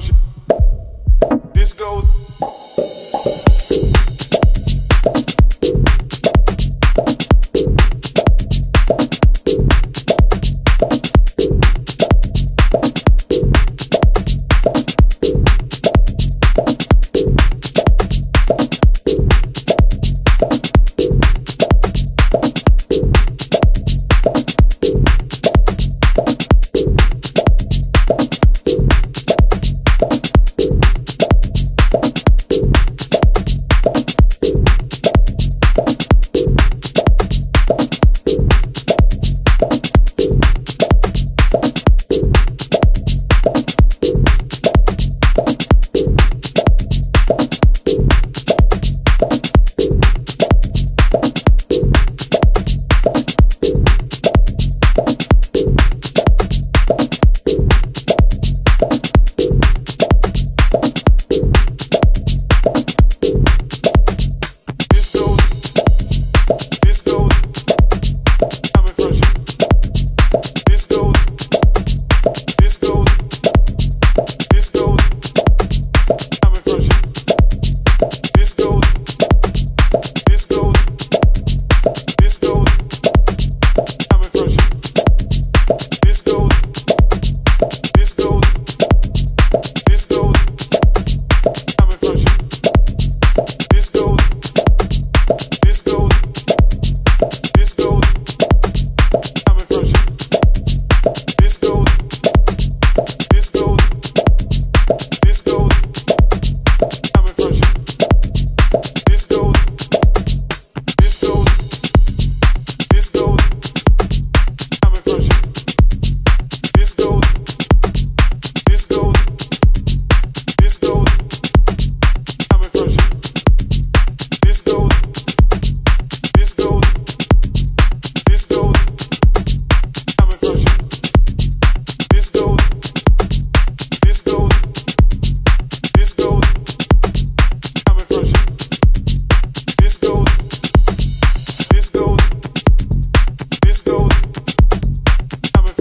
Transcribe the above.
from